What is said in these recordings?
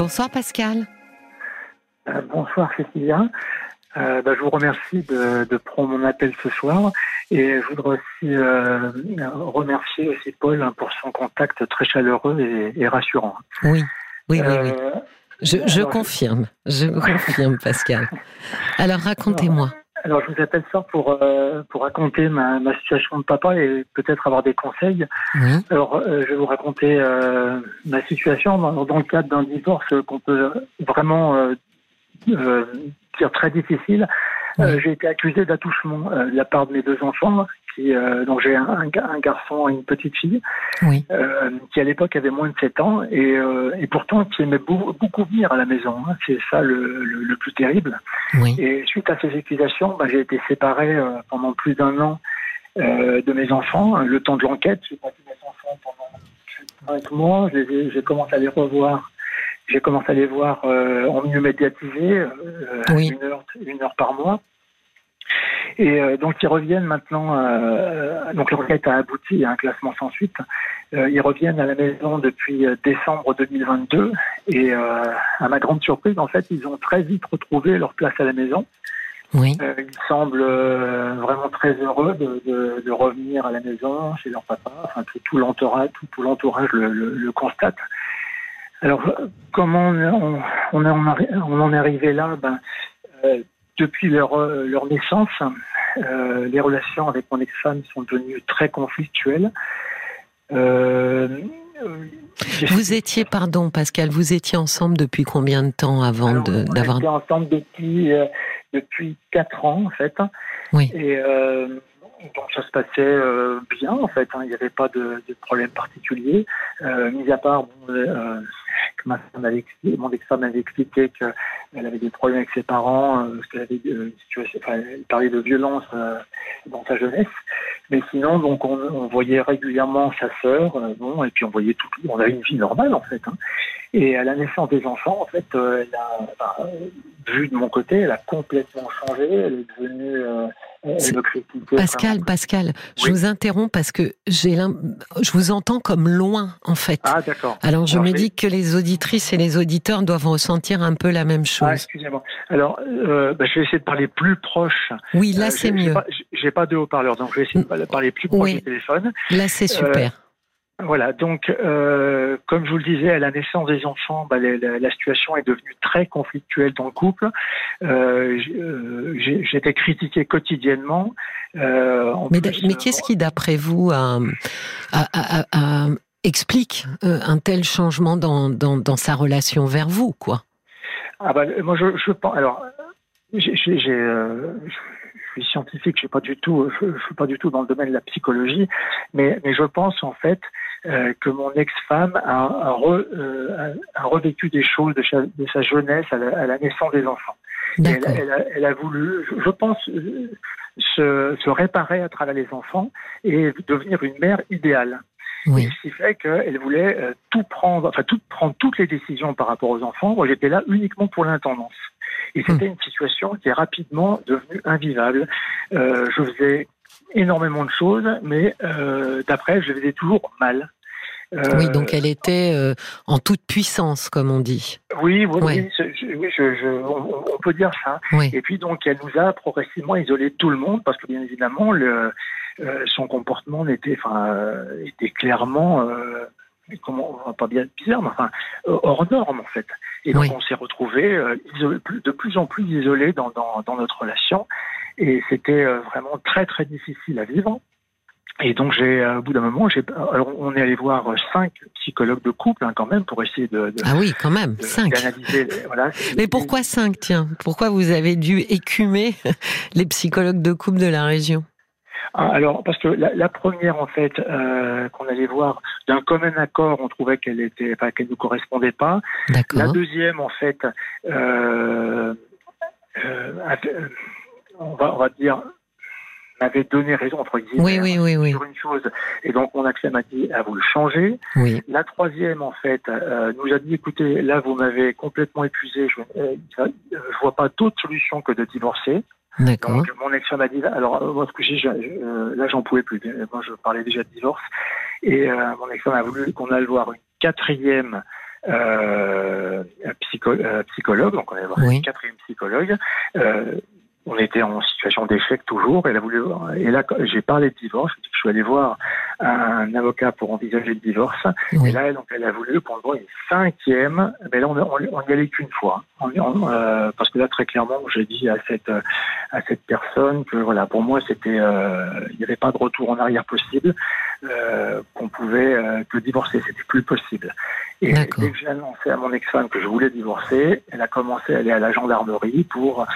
Bonsoir Pascal. Euh, bonsoir Cécilia. Euh, bah, je vous remercie de, de, prendre mon appel ce soir et je voudrais aussi euh, remercier aussi Paul hein, pour son contact très chaleureux et, et rassurant. Oui, oui, oui. oui. Je, je confirme, je confirme Pascal. Alors racontez-moi. Alors, je vous appelle ça pour, euh, pour raconter ma, ma, situation de papa et peut-être avoir des conseils. Alors, euh, je vais vous raconter euh, ma situation dans, dans le cadre d'un divorce qu'on peut vraiment euh, euh, dire très difficile. Oui. J'ai été accusé d'attouchement de la part de mes deux enfants. Qui, donc, j'ai un, un, garçon et une petite fille oui. qui, à l'époque, avait moins de 7 ans et, et pourtant qui aimait beaucoup, beaucoup venir à la maison. Hein. C'est ça le, le, le, plus terrible. Oui. Et suite à ces accusations, bah, j'ai été séparé euh, pendant plus d'un an euh, de mes enfants. Le temps de l'enquête, j'ai vu mes enfants pendant cinq mois. J'ai commencé à les revoir. J'ai commencé à les voir euh, en milieu médiatisé, oui. une, heure, une heure par mois. Et euh, donc ils reviennent maintenant. Euh, donc l'enquête a abouti à un classement sans suite. Euh, ils reviennent à la maison depuis décembre 2022 et à ma grande surprise, en fait, ils ont très vite retrouvé leur place à la maison. Oui. ils semblent vraiment très heureux de, de, de, revenir à la maison chez leur papa. Enfin, tout, tout l'entourage, tout, tout l'entourage le, le, le, constate. Alors comment on, on, on en est arrivé là? Ben, depuis leur, leur naissance, euh, les relations avec mon ex-femme sont devenues très conflictuelles. Euh, vous étiez, pardon Pascal, vous étiez ensemble depuis combien de temps avant d'avoir... On était ensemble depuis, euh, depuis 4 ans en fait. Oui. Et euh, donc ça se passait euh, bien en fait, hein. il n'y avait pas de, de problème particulier, mis à part bon, mon ex-femme avait expliqué qu'elle avait des problèmes avec ses parents, euh, qu'elle avait situation, enfin, elle parlait de violence euh, dans sa jeunesse. Mais sinon, donc, on, voyait régulièrement sa sœur, euh, bon, et puis on voyait tout, on avait une vie normale en fait. Hein. Et à la naissance des enfants, en fait, euh, elle a, vu de mon côté, elle a complètement changé. Elle est devenue euh, Pascal, vraiment. Pascal, je oui. vous interromps parce que j'ai je vous entends comme loin en fait. Ah d'accord. Alors je Alors, me dis que les auditrices et les auditeurs doivent ressentir un peu la même chose. Ah, excusez-moi. Alors euh, bah, je vais essayer de parler plus proche. Oui, là euh, c'est mieux. J'ai pas, pas, de haut-parleur, donc je vais essayer de parler plus proche oui. du téléphone. Là c'est super. Voilà, donc euh, comme je vous le disais, à la naissance des enfants, bah, la, situation est devenue très conflictuelle dans le couple. Euh, J'étais critiqué quotidiennement. Euh, mais plus, mais qu'est-ce qui, d'après vous, a, a, a, explique euh, un tel changement dans, dans, dans, sa relation vers vous, quoi? Ah bah, Moi, je, je pense. Alors, j'ai je suis scientifique, je suis pas du tout, je, je, suis pas du tout dans le domaine de la psychologie, mais, mais je pense en fait euh, que mon ex-femme a, a, re, euh, a, revécu des choses de, sa, de sa jeunesse à la, à la, naissance des enfants. Elle, elle, a, elle, a, voulu, je pense, se, se, réparer à travers les enfants et devenir une mère idéale. Oui. Ce qui fait qu'elle voulait euh, tout prendre, enfin tout, prendre toutes les décisions par rapport aux enfants. Moi, j'étais là uniquement pour l'intendance. Et c'était mmh. une situation qui est rapidement devenue invivable. Euh, je faisais énormément de choses, mais euh, d'après, je faisais toujours mal. Euh, oui, donc elle était euh, en toute puissance, comme on dit. Oui, oui, ouais. oui, je, oui je, je, on, on, peut dire ça. Oui. Et puis donc elle nous a progressivement isolé tout le monde, parce que bien évidemment, le, son comportement était, enfin, était clairement comment pas bien bizarre, mais enfin hors norme en fait. Et donc oui. on s'est retrouvé de plus en plus dans, dans, dans notre relation, et c'était euh, vraiment très très difficile à vivre. Et donc j'ai, au bout d'un moment, j'ai, alors on est allé voir cinq psychologues de couple hein, quand même pour essayer de, de ah oui quand même de, cinq. D'analyser, voilà. Mais pourquoi cinq tiens? Pourquoi vous avez dû écumer les psychologues de couple de la région? Alors, parce que la, la première, en fait, euh, qu'on allait voir, d'un commun accord, on trouvait qu'elle était, enfin, qu'elle ne correspondait pas. La deuxième, en fait, euh, euh, on, va, on va dire, m'avait donné raison entre guillemets oui, oui, oui, oui. sur une chose et donc mon accès m'a dit à vous le changer. Oui. La troisième en fait euh, nous a dit écoutez là vous m'avez complètement épuisé je, euh, je vois pas d'autre solution que de divorcer. D'accord. Donc mon ex-femme a dit alors moi ce que j'ai euh, là j'en pouvais plus moi je parlais déjà de divorce et euh, mon ex-femme a voulu qu'on aille voir une quatrième euh, psychologue, donc on est voir une quatrième psychologue on était en situation d'échec toujours. Elle a voulu, et là, j'ai parlé de divorce. Je suis allé voir un avocat pour envisager le divorce. Et là, donc, elle a voulu qu'on voit une cinquième. Mais là, on, on, y allait qu'une fois. Euh, parce que là, très clairement, j'ai dit à cette, à cette personne que, voilà, pour moi, c'était, euh, il n'y avait pas de retour en arrière possible, euh, qu'on pouvait que divorcer, c'était plus possible. Et dès que j'ai annoncé à mon ex-femme que je voulais divorcer, elle a commencé à aller à la gendarmerie pour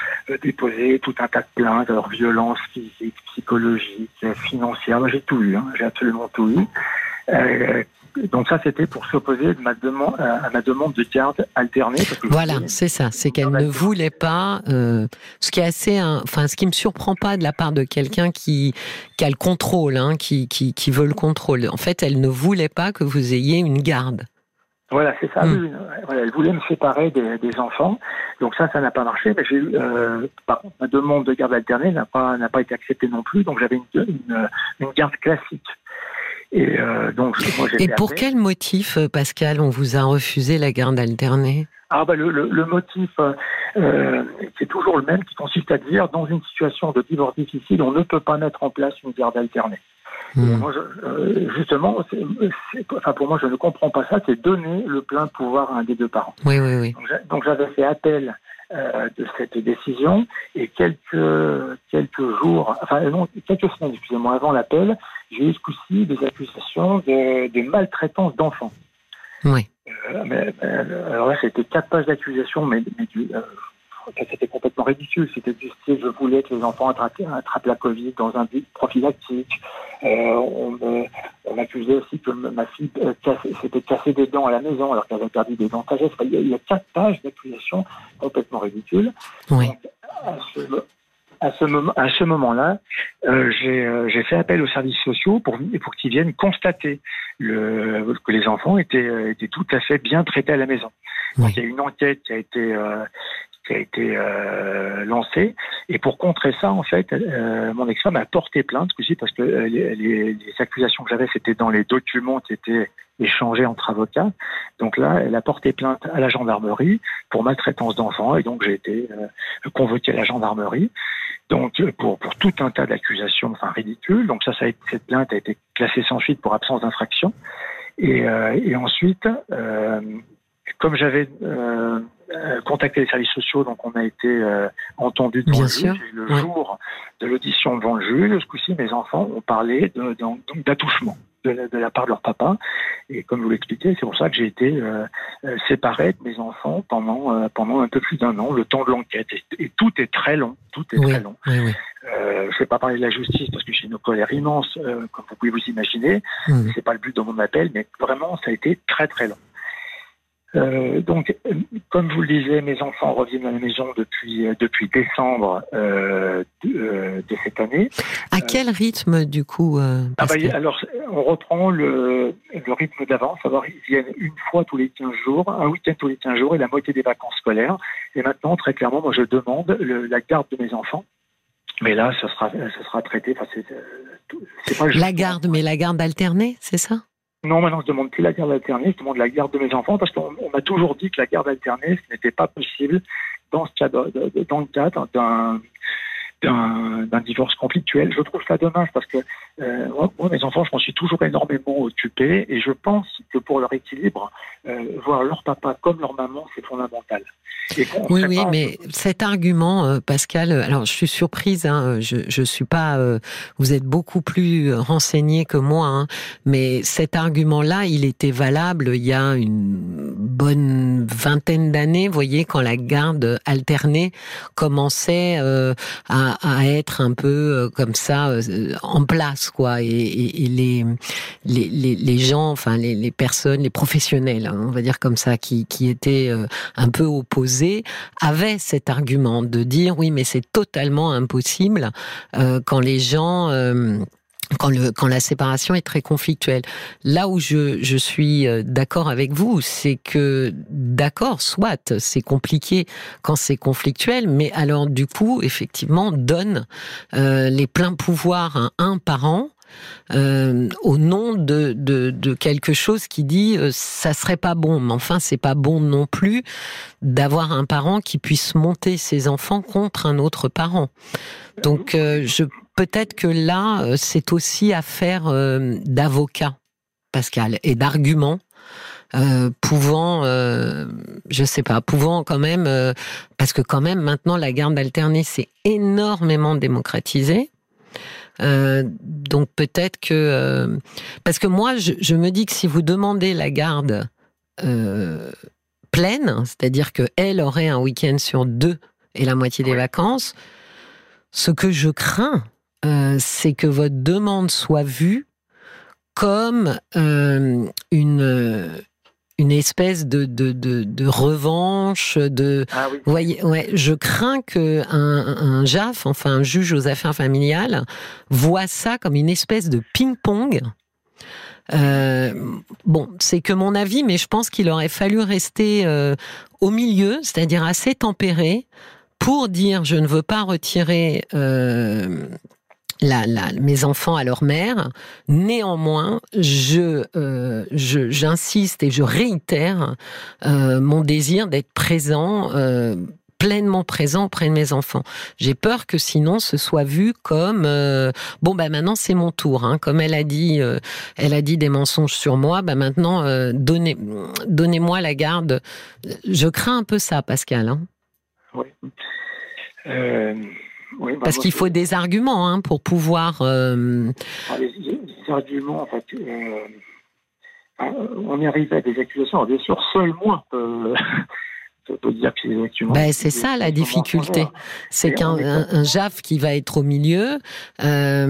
déposer tout un tas de plaintes, alors violence physique, psychologique, financière. J'ai tout eu, hein, j'ai absolument tout eu. Euh, donc ça, c'était pour s'opposer à ma demande, à ma demande de garde alternée. voilà, c'est ça. C'est qu'elle ne voulait pas. Euh, ce qui est assez, enfin, ce qui me surprend pas de la part de quelqu'un qui, qui a le contrôle, hein, qui, qui, qui veut le contrôle. En fait, elle ne voulait pas que vous ayez une garde. Voilà, c'est ça. Hmm. elle voulait me séparer des, des, enfants. Donc ça, ça n'a pas marché. Mais j'ai eu, euh, par contre, ma demande de garde alternée n'a pas n'a pas été acceptée non plus. Donc j'avais une, une, une garde classique. Et, euh, donc, moi, Et pour quel motif, euh, Pascal, on vous a refusé la garde alternée? Ah bah le, le, motif, euh, c'est toujours le même, qui consiste à dire, dans une situation de divorce difficile, on ne peut pas mettre en place une garde alternée. Hmm. Moi, justement, enfin, pour moi, je ne comprends pas ça, c'est donner le plein pouvoir à un des deux parents. Oui, oui, oui. Donc j'avais fait appel euh, de cette décision. Et quelques, quelques jours, enfin non, quelques semaines, excusez-moi, avant l'appel, j'ai eu ce coup-ci des accusations de, de maltraitance d'enfants. Oui. Euh, mais, alors là, c'était quatre pages d'accusation, mais, mais du, euh, c'était complètement ridicule. C'était du style, je voulais que les enfants attrapent, la Covid dans un but prophylactique. Euh, on, m'accusait aussi que ma fille euh, s'était cassé des dents à la maison alors qu'elle avait perdu des dents sagesse. Il, y a, quatre pages d'accusations complètement ridicules. Oui. à ce, moment, à ce moment-là, euh, j'ai fait appel aux services sociaux pour, pour qu'ils viennent constater le, que les enfants étaient, étaient tout à fait bien traités à la maison. il y a une enquête qui a été, qui a été euh, lancé. Et pour contrer ça, en fait, euh, mon ex-femme a porté plainte, aussi parce que euh, les, les, accusations que j'avais, c'était dans les documents qui étaient échangés entre avocats. Donc là, elle a porté plainte à la gendarmerie pour maltraitance d'enfants, et donc j'ai été euh, convoqué à la gendarmerie. Donc pour, pour tout un tas d'accusations, enfin ridicules. Donc ça, ça a été, cette plainte a été classée sans suite pour absence d'infraction. Et, euh, et ensuite, comme j'avais euh, euh, contacté les services sociaux, donc on a été euh, entendu devant le juge. le jour de l'audition devant le juge, ce coup-ci, mes enfants ont parlé d'attouchement. De, de, la part de leur papa. Et comme je vous l'expliquais, c'est pour ça que j'ai été euh, séparé de mes enfants pendant pendant un peu plus d'un an, le temps de l'enquête. Et, tout est très long, tout est très long. Oui, je ne vais pas parler de la justice parce que j'ai une colère immense, comme vous pouvez vous imaginer. C'est pas le but de mon appel, mais vraiment, ça a été très très long. Euh, donc, comme je vous le disais, mes enfants reviennent à la maison depuis euh, depuis décembre euh, de, de, cette année. À quel rythme, du coup ah bah, Alors, on reprend le, le rythme d'avant, savoir ils viennent une fois tous les 15 jours, un week-end tous les 15 jours et la moitié des vacances scolaires. Et maintenant, très clairement, moi, je demande le, la garde de mes enfants. Mais là, ce sera, ce sera traité. Enfin, c'est, pas la garde, mais la garde alternée, c'est ça? Non, maintenant je demande plus la garde alternée, je demande la garde de mes enfants parce qu'on m'a toujours dit que la garde alternée, ce n'était pas possible dans, dans le cadre d'un d'un divorce conflictuel. Je trouve ça dommage parce que euh, moi, mes enfants, je m'en suis toujours énormément occupé et je pense que pour leur équilibre, euh, voir leur papa comme leur maman, c'est fondamental. Oui, oui, mais cet argument, euh, Pascal, alors je suis surprise, hein, je, je suis pas, euh, vous êtes beaucoup plus renseigné que moi, hein, mais cet argument-là, il était valable il y a une bonne vingtaine d'années, vous voyez, quand la garde alternée commençait euh, à, être un peu comme ça en place, quoi, et, et, les, les, les, gens, enfin les, les personnes, les professionnels, hein, on va dire comme ça, qui, qui étaient un peu opposés avait cet argument de dire oui, mais c'est totalement impossible euh, quand les gens euh, quand, le, quand la séparation est très conflictuelle. Là où je, je suis euh, d'accord avec vous, c'est que d'accord, soit c'est compliqué quand c'est conflictuel, mais alors du coup, effectivement, donne les pleins pouvoirs à un parent euh, au nom de, de, de, quelque chose qui dit euh, ça serait pas bon. Mais enfin, c'est pas bon non plus d'avoir un parent qui puisse monter ses enfants contre un autre parent. Donc, euh, je peut-être que là, c'est aussi affaire d'avocat, Pascal, et d'arguments. Euh, pouvant, euh, je sais pas, pouvant quand même, euh, parce que quand même maintenant la garde alternée s'est énormément démocratisée. donc peut-être que, parce que moi je, me dis que si vous demandez la garde pleine, c'est-à-dire que elle aurait un week-end sur deux et la moitié des vacances, ce que je crains, c'est que votre demande soit vue comme une une espèce de, de, de, revanche, de. Ah voyez, ouais, je crains que un, un, JAF, enfin un juge aux affaires familiales, voit ça comme une espèce de ping-pong. Euh, bon, c'est que mon avis, mais je pense qu'il aurait fallu rester euh, au milieu, c'est-à-dire assez tempéré, pour dire je ne veux pas retirer euh, mes enfants à leur mère. Néanmoins, je, euh, j'insiste et je réitère euh, mon désir d'être présent. Euh, pleinement présent auprès de mes enfants. J'ai peur que sinon ce soit vu comme bon bah maintenant c'est mon tour. Hein. Comme elle a dit, elle a dit des mensonges sur moi. Bah maintenant donnez donnez-moi la garde. Je crains un peu ça, Pascal. Hein. Oui. Bah, Parce qu'il faut des arguments hein, pour pouvoir. Euh... Ah, les, arguments, en fait. Euh, ah, on y arrive à des accusations. bien sûr, seul moi peut, dire que c'est des ben, c'est ça la difficulté. C'est qu'un un, JAF qui va être au milieu euh,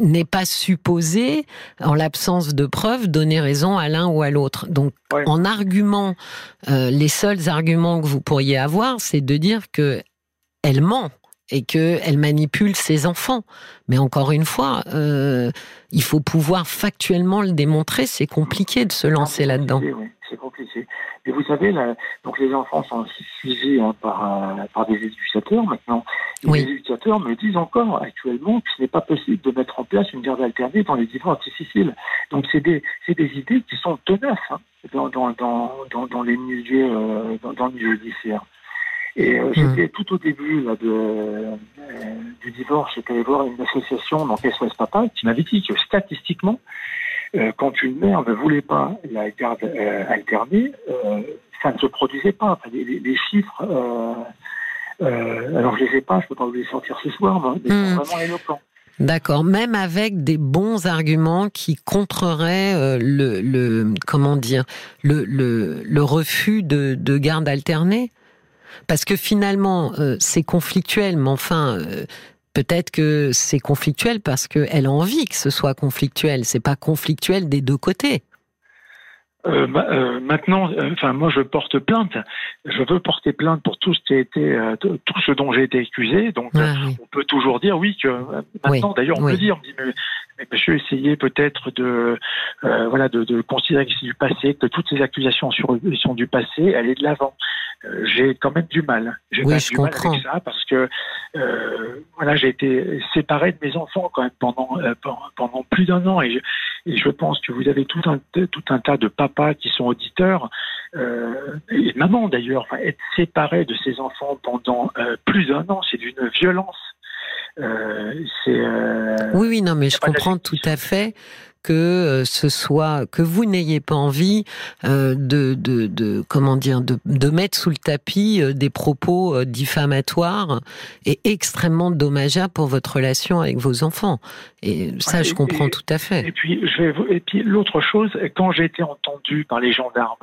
n'est pas supposé, en l'absence de preuves, donner raison à l'un ou à l'autre. Donc, en argument, euh, les seuls arguments que vous pourriez avoir, c'est de dire que elle ment et qu'elle manipule ses enfants. Mais encore une fois, euh, il faut pouvoir factuellement le démontrer. C'est compliqué de se lancer là-dedans. Oui, c'est compliqué. Et vous savez, là, donc les enfants sont suivis hein, par, par des éducateurs maintenant. Les éducateurs me disent encore actuellement que ce n'est pas possible de mettre en place une garde alternée dans les divorces difficiles. Donc c'est des, des idées qui sont tenaces hein, dans, dans, dans, dans, les milieux, euh, dans, dans le milieu judiciaire. Et euh, hmm. j'étais tout au début là, de, euh, du divorce, j'étais allé voir une association, donc SOS Papa, qui m'avait dit que statistiquement, euh, quand une mère ne voulait pas la garde alternée, ça ne se produisait pas. les, chiffres, alors je les ai pas, je peux pas vous les sortir ce soir, mais ils sont hmm. vraiment éloquents. D'accord, même avec des bons arguments qui contreraient le, le, comment dire le, le, le refus de, de garde alternée parce que finalement, euh, c'est conflictuel, mais enfin, euh, peut-être que c'est conflictuel parce qu'elle a envie que ce soit conflictuel. C'est pas conflictuel des deux côtés. Euh, maintenant, enfin moi je porte plainte. Je veux porter plainte pour tout ce qui a été, tout ce dont j'ai été accusé. Donc ah on peut toujours dire oui que maintenant. D'ailleurs on peut dire, mais, monsieur essayez peut-être de, voilà, de, considérer que c'est du passé, que toutes ces accusations sont du passé, aller de l'avant. Euh, j'ai quand même du mal. J'ai oui, du mal avec ça parce que euh, voilà, j'ai été séparé de mes enfants quand même pendant euh, pendant plus d'un an et je, et je pense que vous avez tout un tout un tas de papas qui sont auditeurs euh, et maman d'ailleurs. Enfin, être séparé de ses enfants pendant euh, plus d'un an, c'est d'une violence. Euh, c'est oui, oui, non, mais je comprends tout à fait que euh, ce soit que vous n'ayez pas envie euh, de, de, de, comment dire de, de, mettre sous le tapis euh, des propos diffamatoires et extrêmement dommageables pour votre relation avec vos enfants. Et ça, je comprends tout à fait. Et puis, je vais, et puis l'autre chose, quand j'ai été entendu par les gendarmes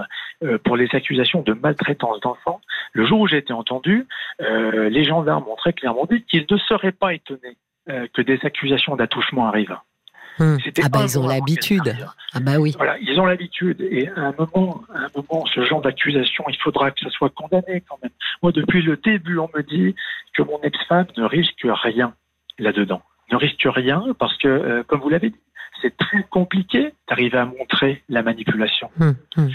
pour les accusations de maltraitance d'enfants, le jour où j'ai été entendu, les gendarmes ont très clairement dit qu'ils ne seraient pas étonnés que des accusations d'attouchement arrivent. Hum. Ah bah ils ont l'habitude. Ah bah oui. Voilà, ils ont l'habitude. Et à un moment, à un moment, ce genre d'accusation, il faudra que ça soit condamné quand même. Moi, depuis le début, on me dit que mon ex-femme ne risque rien là-dedans. Ne risque rien parce que, euh, comme vous l'avez dit, c'est très compliqué d'arriver à montrer la manipulation. Hum, hum.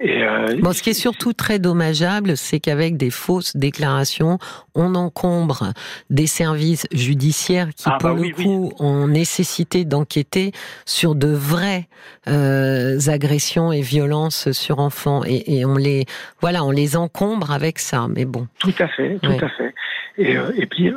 Et bon, ce qui est surtout très dommageable, c'est qu'avec des fausses déclarations, on encombre des services judiciaires qui, ah, pour bah le coup, ont nécessité d'enquêter sur de vraies agressions et violences sur enfants, et, et, on les, voilà, on les encombre avec ça. Mais bon. Tout à fait, tout à fait. Et, et puis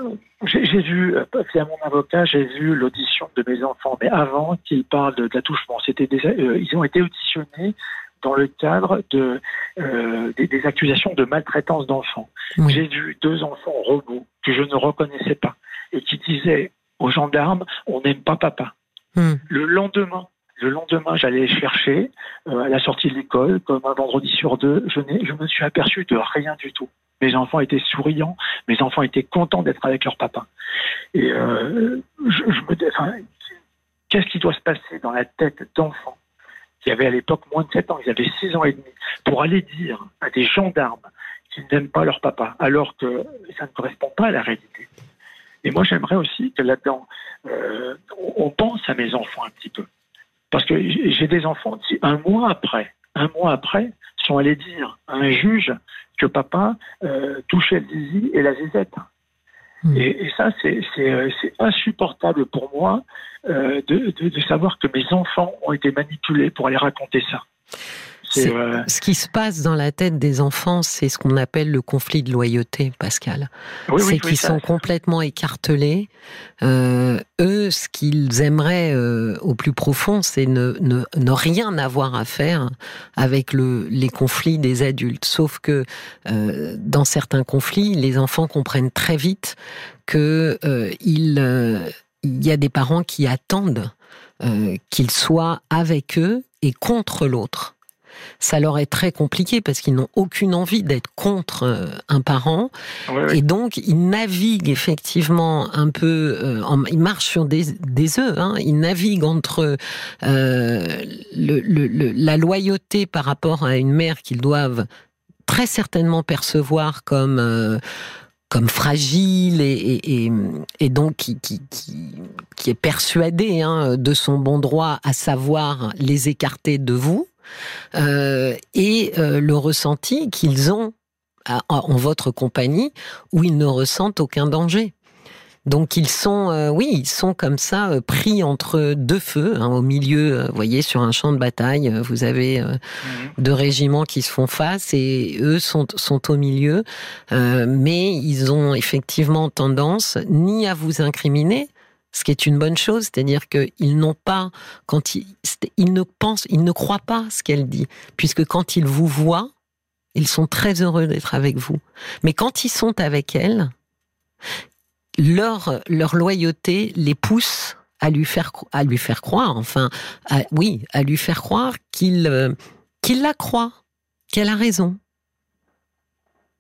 j'ai vu, euh, via mon avocat, j'ai vu l'audition de mes enfants, mais avant qu'ils parlent de, l'attouchement, c'était euh, ils ont été auditionnés dans le cadre de, euh, des, accusations de maltraitance d'enfants. J'ai vu deux enfants robots que je ne reconnaissais pas et qui disaient aux gendarmes on n'aime pas papa. Hmm. Le lendemain, le lendemain, j'allais chercher à la sortie de l'école, comme un vendredi sur deux, je, je me suis aperçu de rien du tout. Mes enfants étaient souriants, mes enfants étaient contents d'être avec leur papa. Et euh, je, me dis, enfin, qu'est-ce qui doit se passer dans la tête d'enfants qui avaient à l'époque moins de 7 ans, ils avaient 6 ans et demi, pour aller dire à des gendarmes qu'ils n'aiment pas leur papa, alors que ça ne correspond pas à la réalité. Et moi, j'aimerais aussi que là-dedans, euh, on pense à mes enfants un petit peu. Parce que j'ai des enfants qui, un mois après, un mois après, sont allés dire à un juge que papa euh, touchait le zizi et la zizette. Hmm. Et, ça, euh, c'est insupportable pour moi euh, de, de, savoir que mes enfants ont été manipulés pour aller raconter ça. Euh, ce qui se passe dans la tête des enfants, c'est ce qu'on appelle le conflit de loyauté, Pascal. c'est qu'ils sont complètement écartelés. Euh, eux, ce qu'ils aimeraient euh, au plus profond, c'est ne, ne, ne, rien avoir à faire avec le, les conflits des adultes. Sauf que dans certains conflits, les enfants comprennent très vite que il, il y a des parents qui attendent qu'ils soient avec eux et contre l'autre ça leur est très compliqué parce qu'ils n'ont aucune envie d'être contre euh, un parent. Et donc, ils naviguent effectivement un peu, euh, ils marchent sur des, des œufs, hein, ils naviguent entre euh, le, la loyauté par rapport à une mère qu'ils doivent très certainement percevoir comme comme fragile et, et, donc qui, qui, qui, est persuadé hein, de son bon droit, à savoir les écarter de vous, euh, et euh, le ressenti qu'ils ont en votre compagnie où ils ne ressentent aucun danger. Donc ils sont, euh, oui, ils sont comme ça pris entre deux feux, hein, au milieu. vous voyez, sur un champ de bataille, vous avez mhm. deux régiments qui se font face et eux sont sont au milieu, mais ils ont effectivement tendance ni à vous incriminer, ce qui est une bonne chose, c'est-à-dire qu'ils n'ont pas, quand ils, ils ne pensent, ils ne croient pas ce qu'elle dit, puisque quand ils vous voient, ils sont très heureux d'être avec vous. Mais quand ils sont avec elle, leur, leur loyauté les pousse à lui faire, à lui faire croire, enfin, oui, à lui faire croire qu'il euh, qu'il la croit, qu'elle a raison.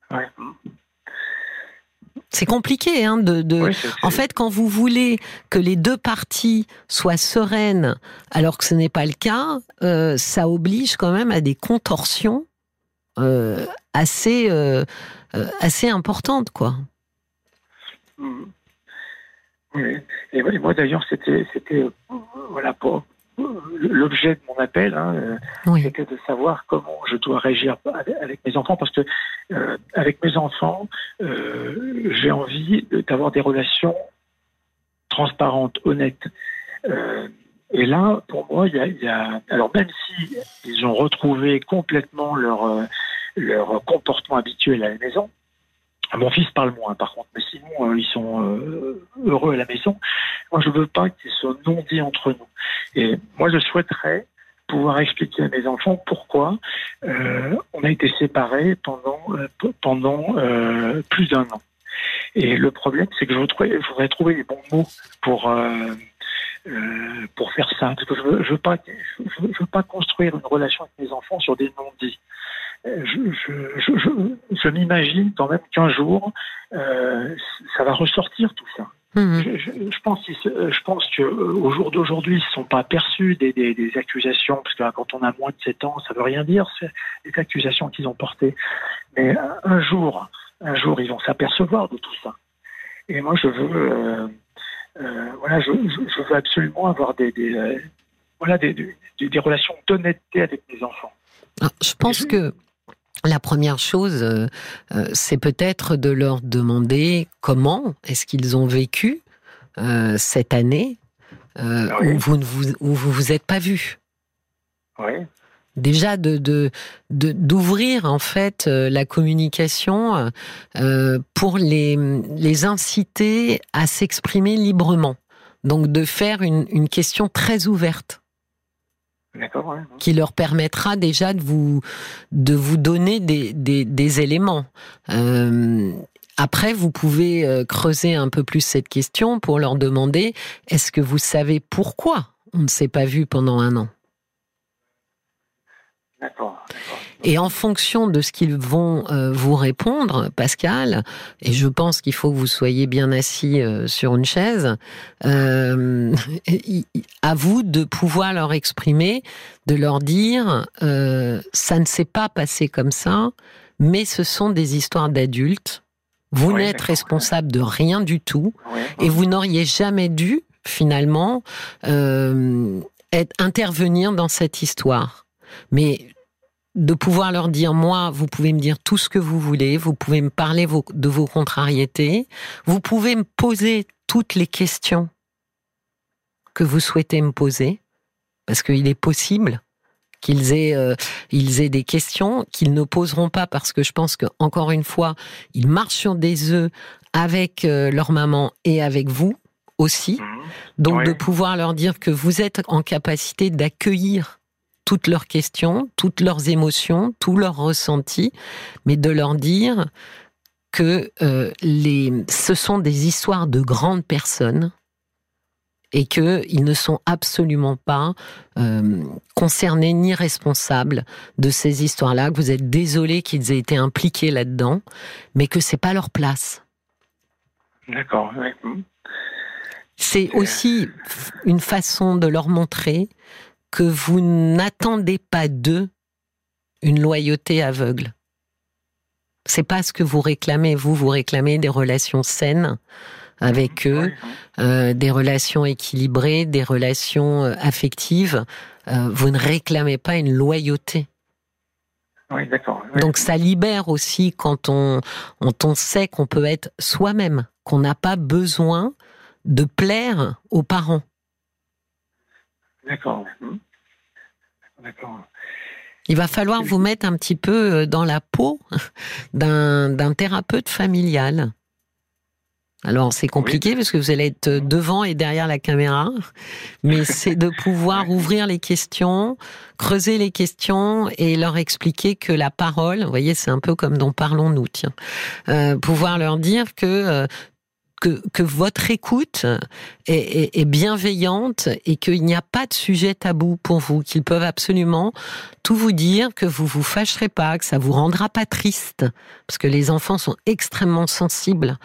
Ouais. C'est compliqué, hein, de. de... en fait, quand vous voulez que les deux parties soient sereines, alors que ce n'est pas le cas, euh, ça oblige quand même à des contorsions euh, assez euh, assez importantes, quoi. Mmh. Oui. Et moi d'ailleurs, c'était c'était voilà pour l'objet de mon appel, hein, euh, c'était de savoir comment je dois réagir avec mes enfants, parce que euh, avec mes enfants, euh, j'ai envie d'avoir des relations transparentes, honnêtes. et là, pour moi, il y a, alors même si ils ont retrouvé complètement leur leur comportement habituel à la maison, mon fils parle moins, par contre, mais sinon, ils sont heureux à la maison. Moi, je veux pas qu'ils soient non dits entre nous. Et moi, je souhaiterais pouvoir expliquer à mes enfants pourquoi euh, on a été séparés pendant, euh, pendant euh, plus d'un an. Et le problème, c'est que je voudrais, trouver les bons mots pour, euh, euh, pour faire ça. Parce que je ne veux, pas, je, veux pas construire une relation avec mes enfants sur des non-dits. Euh, je, je m'imagine quand même qu'un jour, ça va ressortir tout ça. Mhm. Je, pense, je pense que euh, au jour d'aujourd'hui, ils ne sont pas perçus des, des, accusations, parce que quand on a moins de 7 ans, ça veut rien dire, les accusations qu'ils ont portées. Mais un jour, un jour, ils vont s'apercevoir de tout ça. Et moi, je veux, euh, euh, voilà, je, je, veux absolument avoir des, des voilà, des, des, des relations d'honnêteté avec mes enfants. ah, Je pense que la première chose, euh, euh, c'est peut-être de leur demander comment est-ce qu'ils ont vécu euh, cette année où vous ne vous, où vous, vous êtes pas vu. Oui. Déjà de d'ouvrir en fait la communication pour les les inciter à s'exprimer librement. Donc de faire une, une question très ouverte qui leur permettra déjà de vous, de vous donner des, des, des éléments. Euh, après, vous pouvez euh, creuser un peu plus cette question pour leur demander est-ce que vous savez pourquoi on ne s'est pas vu pendant un an? D'accord. Et en fonction de ce qu'ils vont euh, vous répondre, Pascal, et je pense qu'il faut que vous soyez bien assis euh, sur une chaise, euh, à vous de pouvoir leur exprimer, de leur dire, ça ne s'est pas passé comme ça, mais ce sont des histoires d'adultes. Vous n'êtes responsable de rien du tout, et vous n'auriez jamais dû, finalement, être, intervenir dans cette histoire. Mais de pouvoir leur dire, moi, vous pouvez me dire tout ce que vous voulez, vous pouvez me parler de vos contrariétés, vous pouvez me poser toutes les questions que vous souhaitez me poser, parce qu'il est possible qu'ils aient, euh, ils aient des questions qu'ils ne poseront pas, parce que je pense que encore une fois, ils marchent sur des œufs avec euh, leur maman et avec vous aussi. Mmh. Donc de pouvoir leur dire que vous êtes en capacité d'accueillir toutes leurs questions, toutes leurs émotions, tous leurs ressentis, mais de leur dire que euh, les, ce sont des histoires de grandes personnes et qu'ils ne sont absolument pas euh, concernés ni responsables de ces histoires-là, que vous êtes désolé qu'ils aient été impliqués là-dedans, mais que c'est pas leur place. D'accord. C'est aussi une façon de leur montrer que vous n'attendez pas d'eux une loyauté aveugle. C'est pas ce que vous réclamez. Vous, vous réclamez des relations saines avec eux, euh, des relations équilibrées, des relations euh, affectives. Euh, vous ne réclamez pas une loyauté. Oui, d'accord. Donc ça libère aussi quand on, quand on sait qu'on peut être soi-même, qu'on n'a pas besoin de plaire aux parents. D'accord. Hmm. D'accord. Il va falloir vous mettre un petit peu euh, dans la peau d'un thérapeute familial. Alors c'est compliqué parce que vous allez être devant et derrière la caméra, mais c'est de pouvoir ouvrir les questions, creuser les questions et leur expliquer que la parole, vous voyez, c'est un peu comme dont parlons-nous, tiens, euh, pouvoir leur dire que euh, que, votre écoute est, bienveillante et qu'il n'y a pas de sujet tabou pour vous, qu'ils peuvent absolument tout vous dire, que vous vous fâcherez pas, que ça vous rendra pas triste, parce que les enfants sont extrêmement sensibles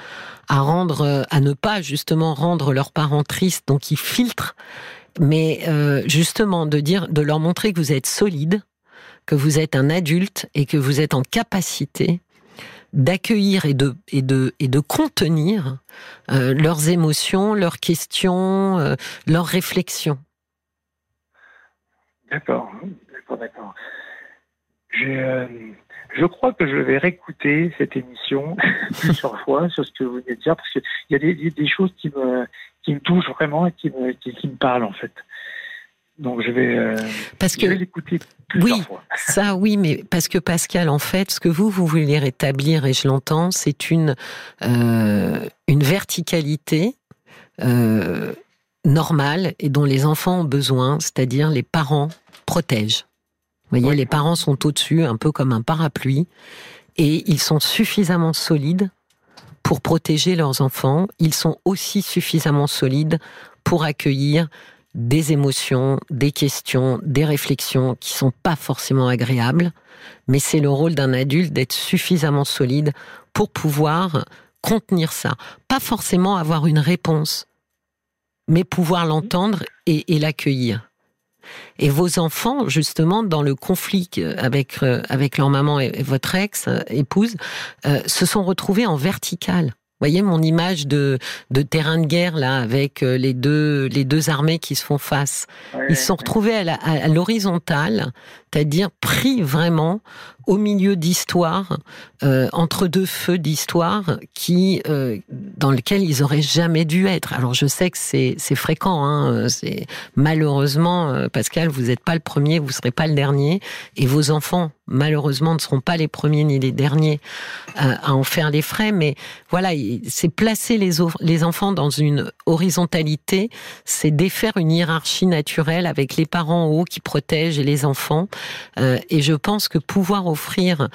à rendre, à ne pas justement rendre leurs parents tristes, donc ils filtrent. Mais euh, justement de dire, de leur montrer que vous êtes solide, que vous êtes un adulte et que vous êtes en capacité d'accueillir et de, et, de, et de contenir euh, leurs émotions, leurs questions, euh, leurs réflexions. D'accord, d'accord, d'accord. Euh, je crois que je vais réécouter cette émission plusieurs fois sur ce que vous venez de dire, parce qu'il y a des, des, choses qui me, qui me touchent vraiment et qui me, qui me parlent en fait. Donc je vais, euh, parce que, l'écouter oui, fois. ça oui, mais parce que Pascal, en fait, ce que vous vous voulez rétablir, et je l'entends, c'est une euh, une verticalité euh, normale et dont les enfants ont besoin, c'est-à-dire les parents protègent. Vous voyez, les parents sont au-dessus, un peu comme un parapluie, et ils sont suffisamment solides pour protéger leurs enfants. Ils sont aussi suffisamment solides pour accueillir des émotions, des questions, des réflexions qui sont pas forcément agréables, mais c'est le rôle d'un adulte d'être suffisamment solide pour pouvoir contenir ça. Pas forcément avoir une réponse, mais pouvoir l'entendre et, l'accueillir. Et vos enfants, justement, dans le conflit avec, euh, avec leur maman et, votre ex-épouse, euh, se sont retrouvés en vertical voyez mon image de, de terrain de guerre là avec euh, les deux les deux armées qui se font face. Ils se sont retrouvés à l'horizontale, c'est-à-dire pris vraiment au milieu d'histoires, euh, entre deux feux d'histoires qui, euh, dans lesquels ils auraient jamais dû être. Alors je sais que c'est fréquent, hein, c'est malheureusement, euh, Pascal, vous n'êtes pas le premier, vous serez pas le dernier, et vos enfants malheureusement ne seront pas les premiers ni les derniers à en faire les frais. Mais voilà, c'est placer les, les enfants dans une horizontalité, c'est défaire une hiérarchie naturelle avec les parents en haut qui protègent et les enfants. Et je pense que pouvoir offrir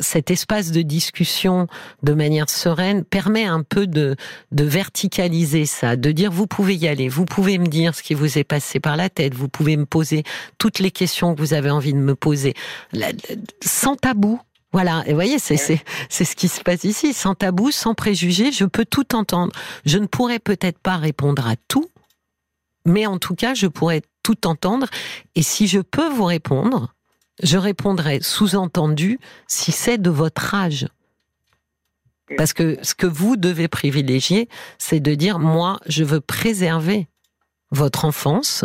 cet espace de discussion de manière sereine permet un peu de, de verticaliser ça, de dire vous pouvez y aller, vous pouvez me dire ce qui vous est passé par la tête, vous pouvez me poser toutes les questions que vous avez envie de me poser, sans tabou. Voilà, et vous voyez, c'est c'est ce qui se passe ici, sans tabou, sans préjugés, je peux tout entendre. Je ne pourrais peut-être pas répondre à tout, mais en tout cas, je pourrais tout entendre. Et si je peux vous répondre, je répondrai sous-entendu si c'est de votre âge. Parce que ce que vous devez privilégier, c'est de dire, moi, je veux préserver votre enfance.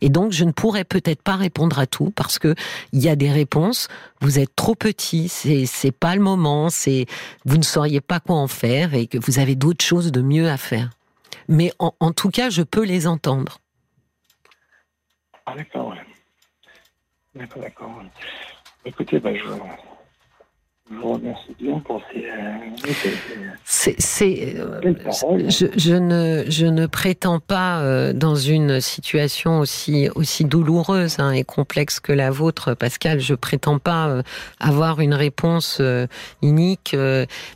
Et donc je ne pourrais peut-être pas répondre à tout parce que il y a des réponses. Vous êtes trop petit c'est c'est pas le moment c'est vous ne sauriez pas quoi en faire et que vous avez d'autres choses de mieux à faire. Mais en, en tout cas je peux les entendre ah d'accord D'accord, d'accord. Écoutez, bah, je, je vous remercie bien pour ces. Euh, c'est, euh, je, je, ne, je ne prétends pas euh, dans une situation aussi aussi douloureuse hein, et complexe que la vôtre, Pascal. Je prétends pas avoir une réponse unique,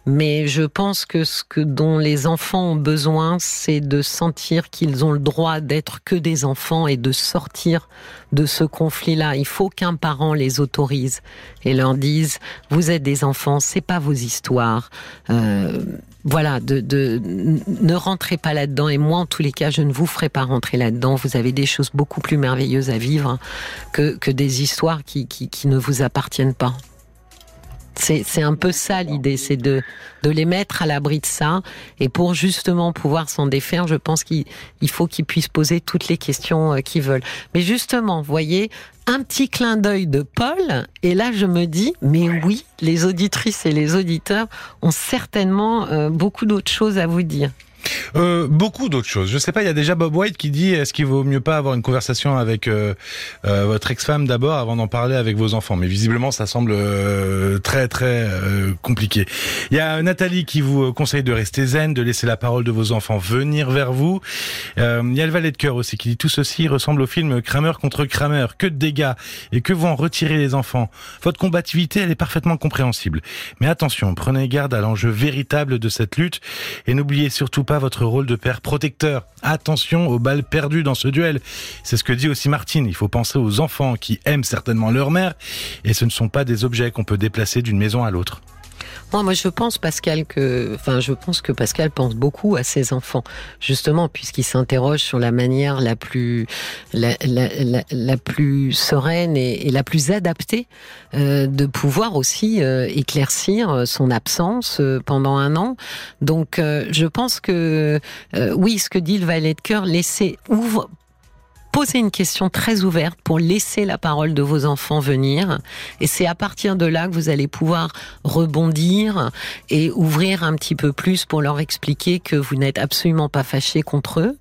mais je pense que ce que dont les enfants ont besoin, c'est de sentir qu'ils ont le droit d'être que des enfants et de sortir de ce conflit-là. Il faut qu'un parent les autorise et leur dise vous êtes des enfants, c'est pas vos histoires. Euh, voilà, de, ne rentrez pas là-dedans. Et moi, en tous les cas, je ne vous ferai pas rentrer là-dedans. Vous avez des choses beaucoup plus merveilleuses à vivre que, des histoires qui ne vous appartiennent pas. C'est un peu ça l'idée, c'est de, de les mettre à l'abri de ça. Et pour justement pouvoir s'en défaire, je pense qu'il faut qu'ils puissent poser toutes les questions euh, qu'ils veulent. Mais justement, vous voyez, un petit clin d'œil de Paul, et là je me dis, mais oui, les auditrices et les auditeurs ont certainement euh, beaucoup d'autres choses à vous dire. Euh, beaucoup d'autres choses. Je sais pas, il y a déjà Bob White qui dit est-ce qu'il vaut mieux pas avoir une conversation avec euh, euh, votre ex-femme d'abord avant d'en parler avec vos enfants? Mais visiblement, ça semble très très compliqué. Il y a Nathalie qui vous conseille de rester zen, de laisser la parole de vos enfants venir vers vous. il y a le valet de cœur aussi qui dit tout ceci ressemble au film Kramer contre Kramer. Que de dégâts et que vont en retirer les enfants? Votre combativité, elle est parfaitement compréhensible. Mais attention, prenez garde à l'enjeu véritable de cette lutte et n'oubliez surtout pas votre rôle de père protecteur. Attention aux balles perdues dans ce duel. C'est ce que dit aussi Martine. Il faut penser aux enfants qui aiment certainement leur mère et ce ne sont pas des objets qu'on peut déplacer d'une maison à l'autre. Moi, moi, je pense, Pascal, que, enfin, je pense que Pascal pense beaucoup à ses enfants, justement, puisqu'il s'interroge sur la manière la plus, la, la, la, plus sereine et, la plus adaptée euh, de pouvoir aussi euh, éclaircir son absence euh, pendant un an. Donc, je pense que, oui, ce que dit le valet de cœur, laisser ouvre poser une question très ouverte pour laisser la parole de vos enfants venir. Et c'est à partir de là que vous allez pouvoir rebondir et ouvrir un petit peu plus pour leur expliquer que vous n'êtes absolument pas fâché contre eux,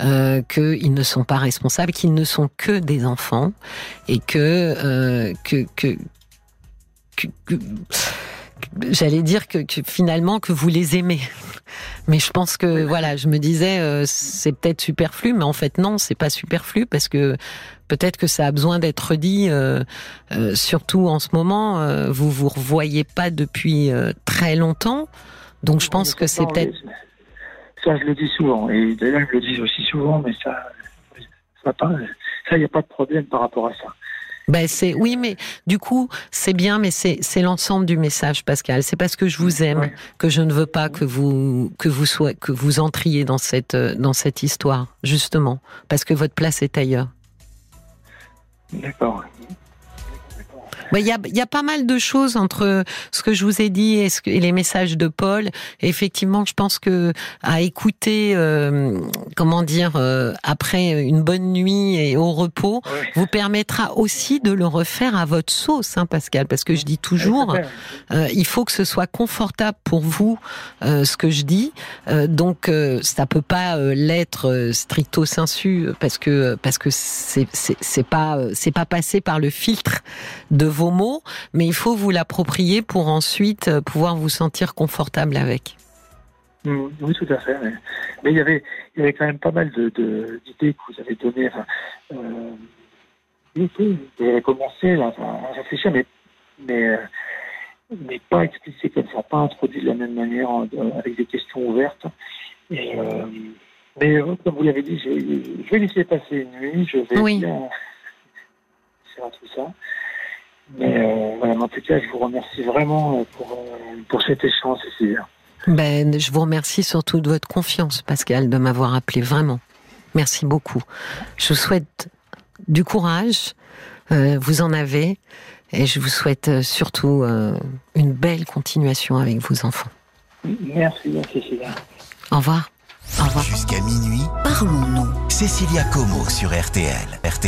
euh, qu'ils ne sont pas responsables, qu'ils ne sont que des enfants et que, euh, que, que, que j'allais dire que, finalement que vous les aimez. Mais je pense que voilà, je me disais euh, c'est peut-être superflu, mais en fait non, c'est pas superflu parce que peut-être que ça a besoin d'être dit. Euh, euh, surtout en ce moment, vous vous revoyez pas depuis très longtemps, donc je pense que c'est peut-être. Ça, je le dis souvent, et d'ailleurs je le dis aussi souvent, mais ça, ça, il n'y a pas de problème par rapport à ça. Ben c'est oui, mais du coup c'est bien, mais c'est c'est l'ensemble du message, Pascal. C'est parce que je vous aime que je ne veux pas que vous que vous soyez que vous entriez dans cette dans cette histoire, justement, parce que votre place est ailleurs. D'accord. Il y, a, y, a, pas mal de choses entre ce que je vous ai dit et, ce et les messages de Paul. Effectivement, je pense que à écouter, euh, comment dire, euh, après une bonne nuit et au repos, vous permettra aussi de le refaire à votre sauce, hein, Pascal. Parce que je dis toujours, euh, il faut que ce soit confortable pour vous, euh, ce que je dis. donc, ça peut pas l'être stricto sensu parce que parce que c'est c'est pas c'est pas passé par le filtre de vos mots, mais il faut vous l'approprier pour ensuite euh, pouvoir vous sentir confortable avec. Mmh, oui, tout à fait. Mais, il, y avait, il y avait quand même pas mal d'idées de, que vous avez données. Enfin, euh, vous avez commencé à réfléchir, mais, mais, euh, mais pas explicité comme ça, pas introduit de la même manière avec des questions ouvertes. Et, mais comme vous l'avez dit, je, vais laisser passer une nuit, je vais oui. bien faire tout ça. Mais euh, voilà, en tout cas, je vous remercie vraiment euh, pour, euh, pour cet échange, Cécilia. Ben, je vous remercie surtout de votre confiance, Pascal, de m'avoir appelé vraiment. Merci beaucoup. Je vous souhaite du courage, euh, vous en avez, et je vous souhaite surtout euh, une belle continuation avec vos enfants. Merci, Cécilia. Au revoir. Au revoir. Jusqu'à minuit, parlons-nous. Cécilia Como sur RTL. RTL.